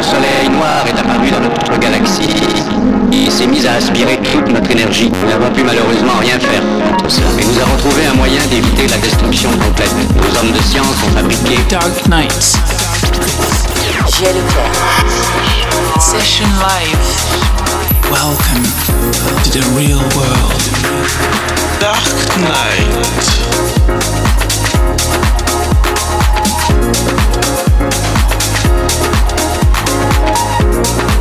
Un soleil noir est apparu dans notre galaxie et s'est mis à aspirer toute notre énergie. Nous n'avons pu malheureusement rien faire contre cela, mais nous avons trouvé un moyen d'éviter la destruction complète. Nos hommes de science ont fabriqué Dark Knights. Session live. Welcome to the real world. Dark Knight. Thank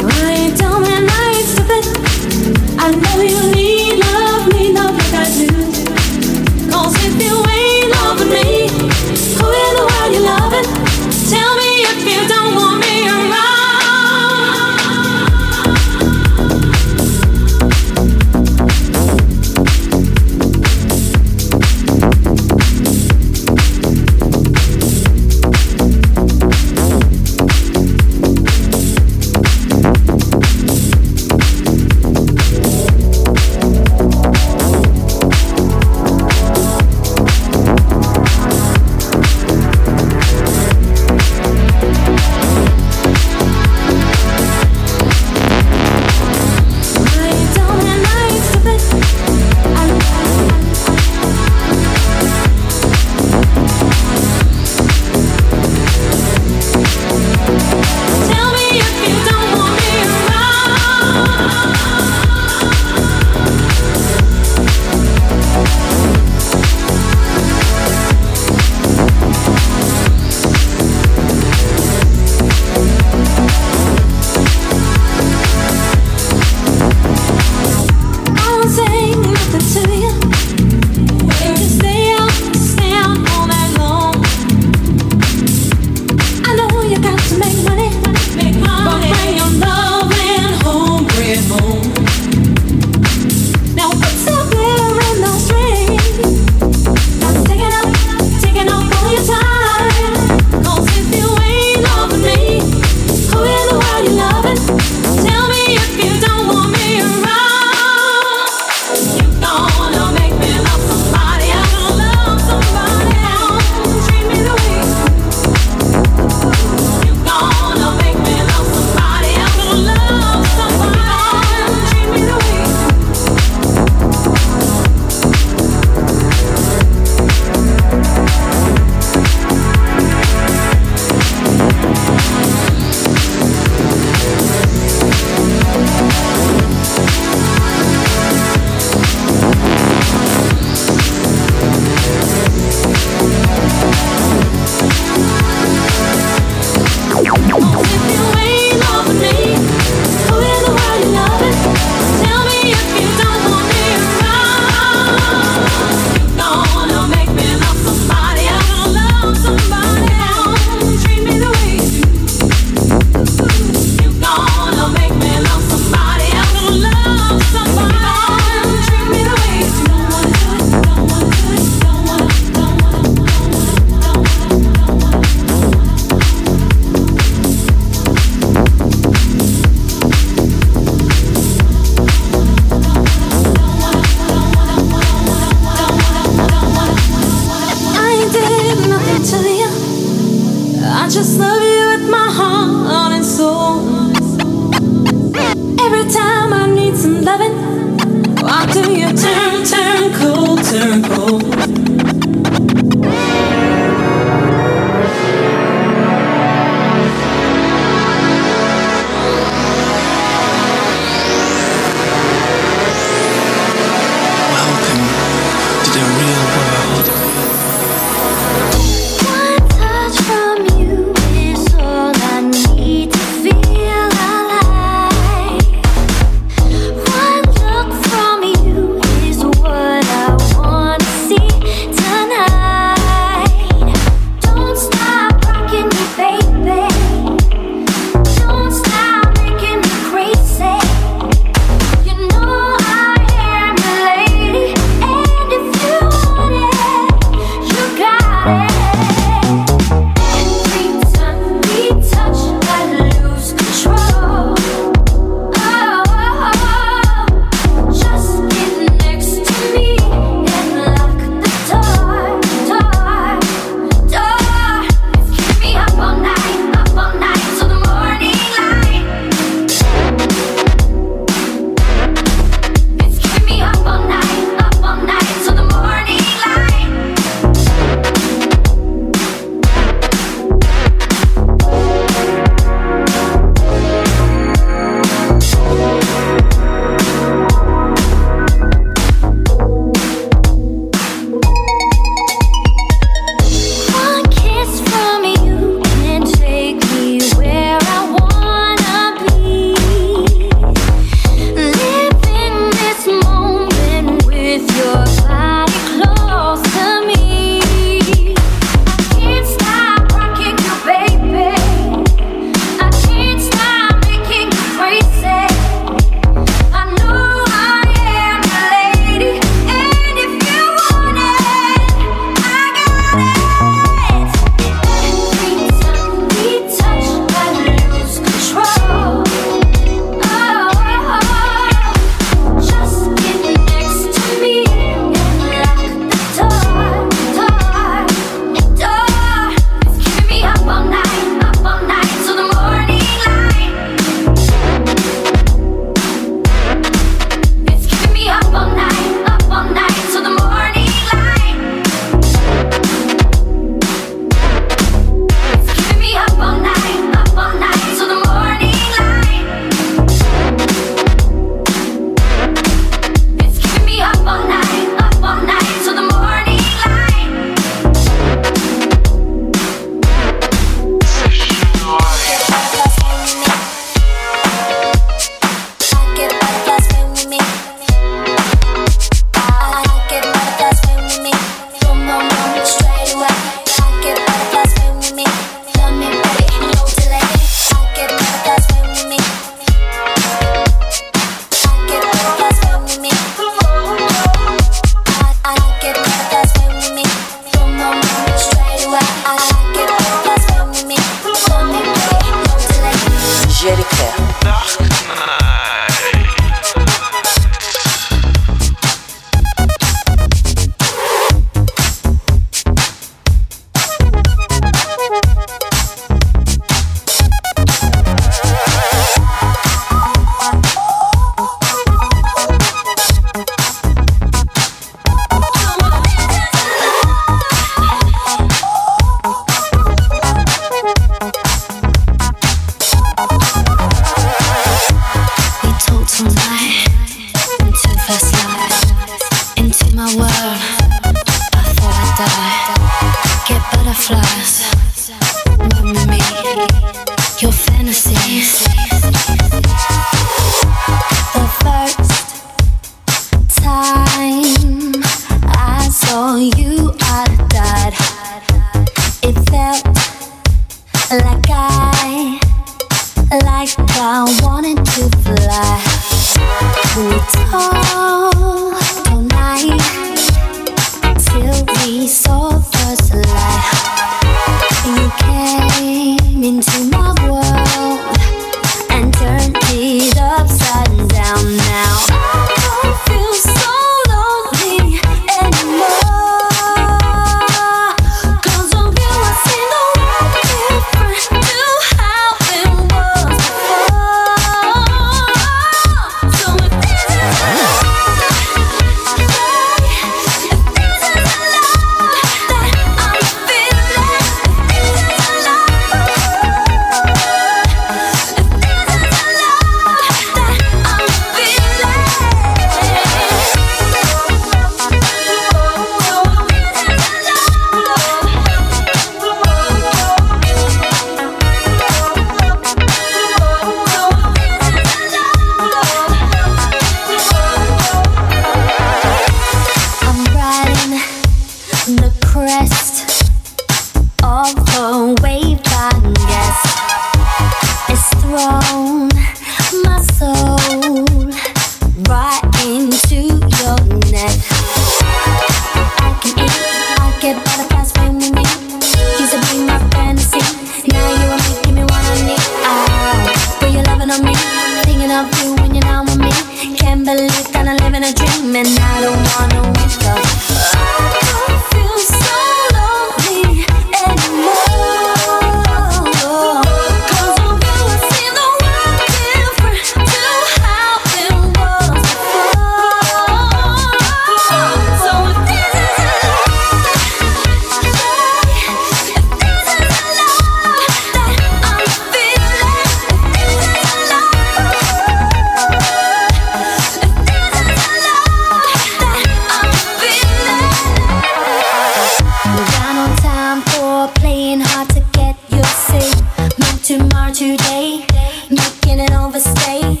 Playing hard to get, you see. Move tomorrow, today, making an overstay.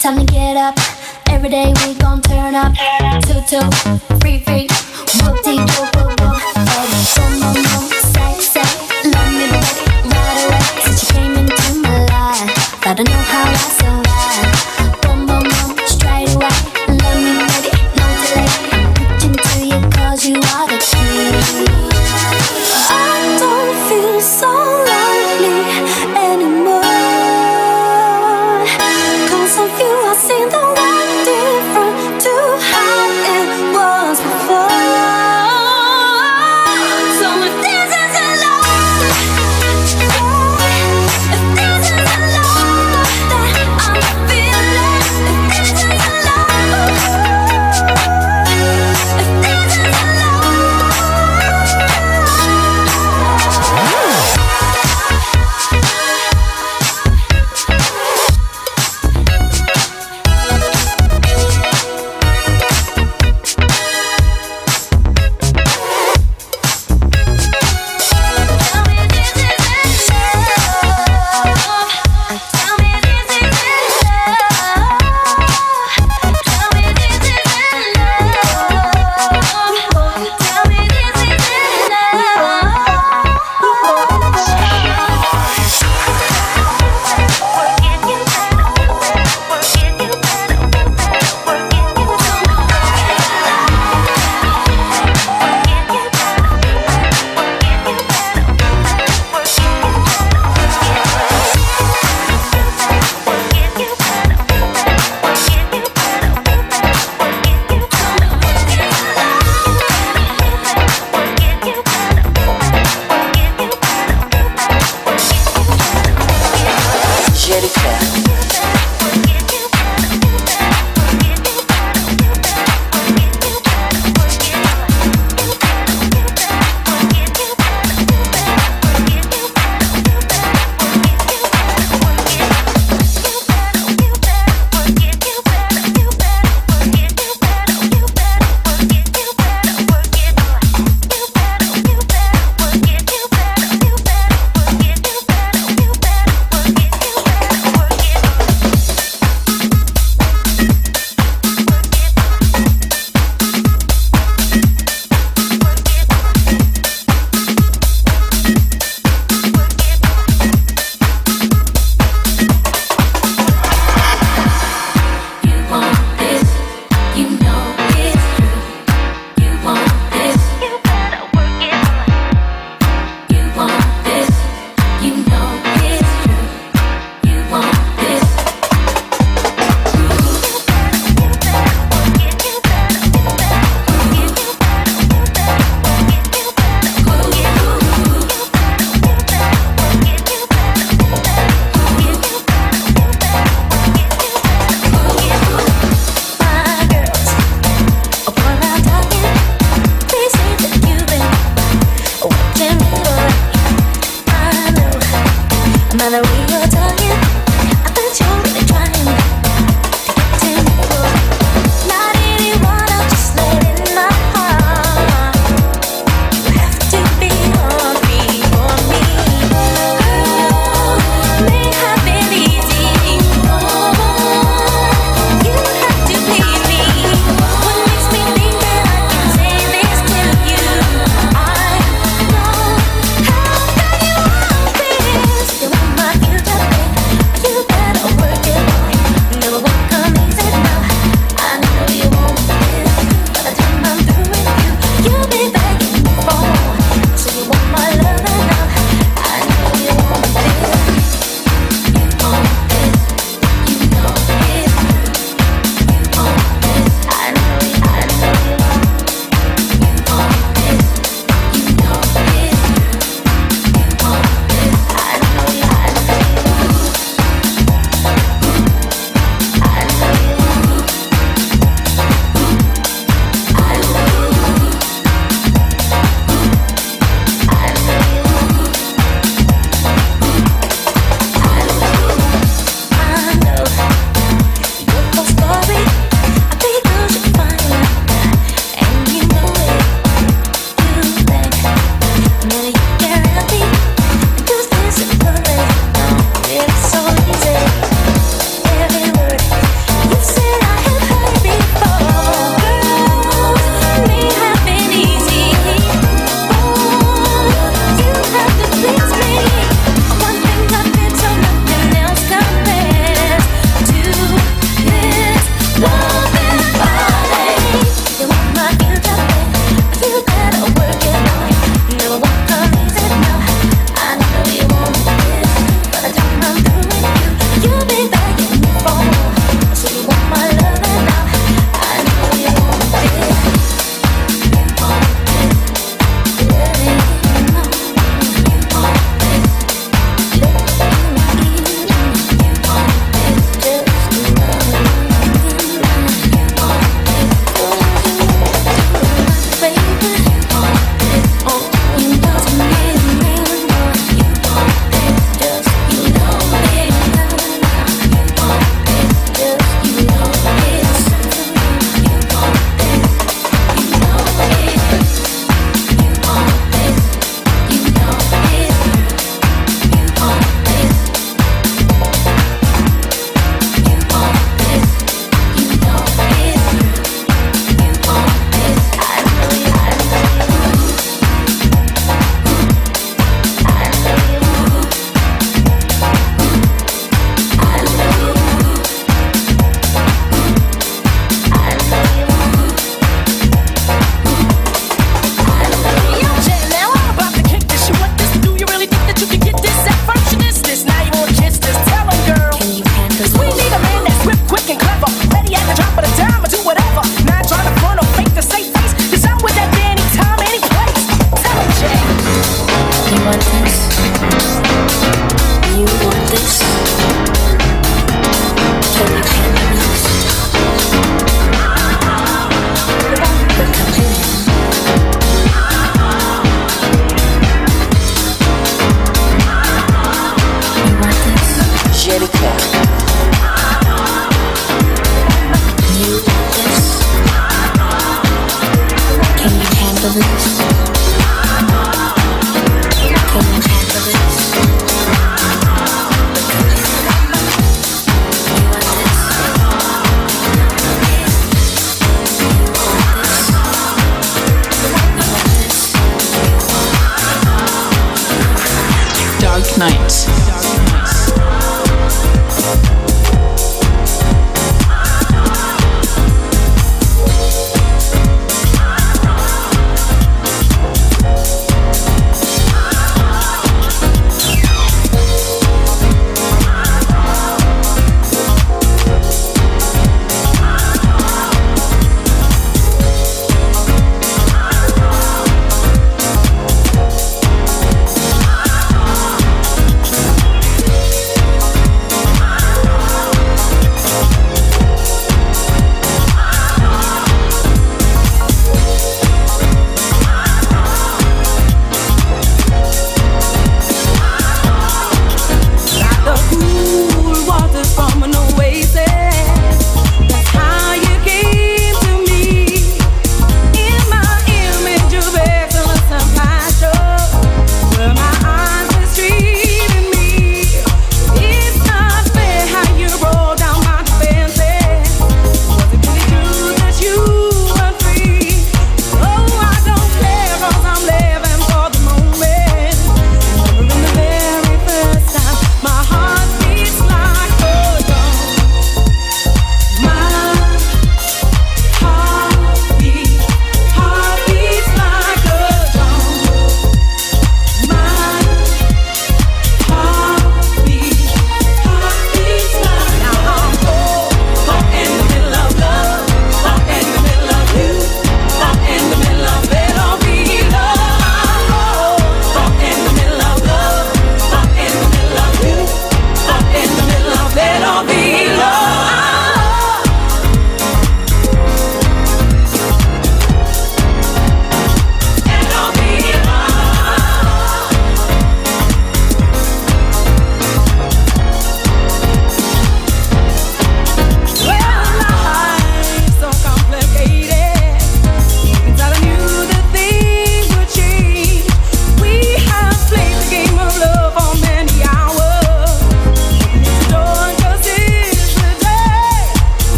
Time to get up. Every day we gon' turn up. Two, two, three, three.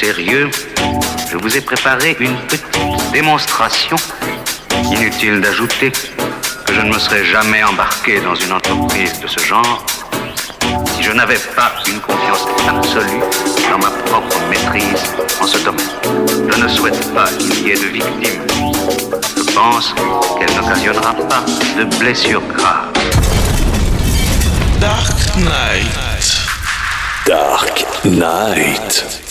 Sérieux, je vous ai préparé une petite démonstration. Inutile d'ajouter que je ne me serais jamais embarqué dans une entreprise de ce genre si je n'avais pas une confiance absolue dans ma propre maîtrise en ce domaine. Je ne souhaite pas qu'il y ait de victimes. Je pense qu'elle n'occasionnera pas de blessures graves. Dark Night. Dark Night.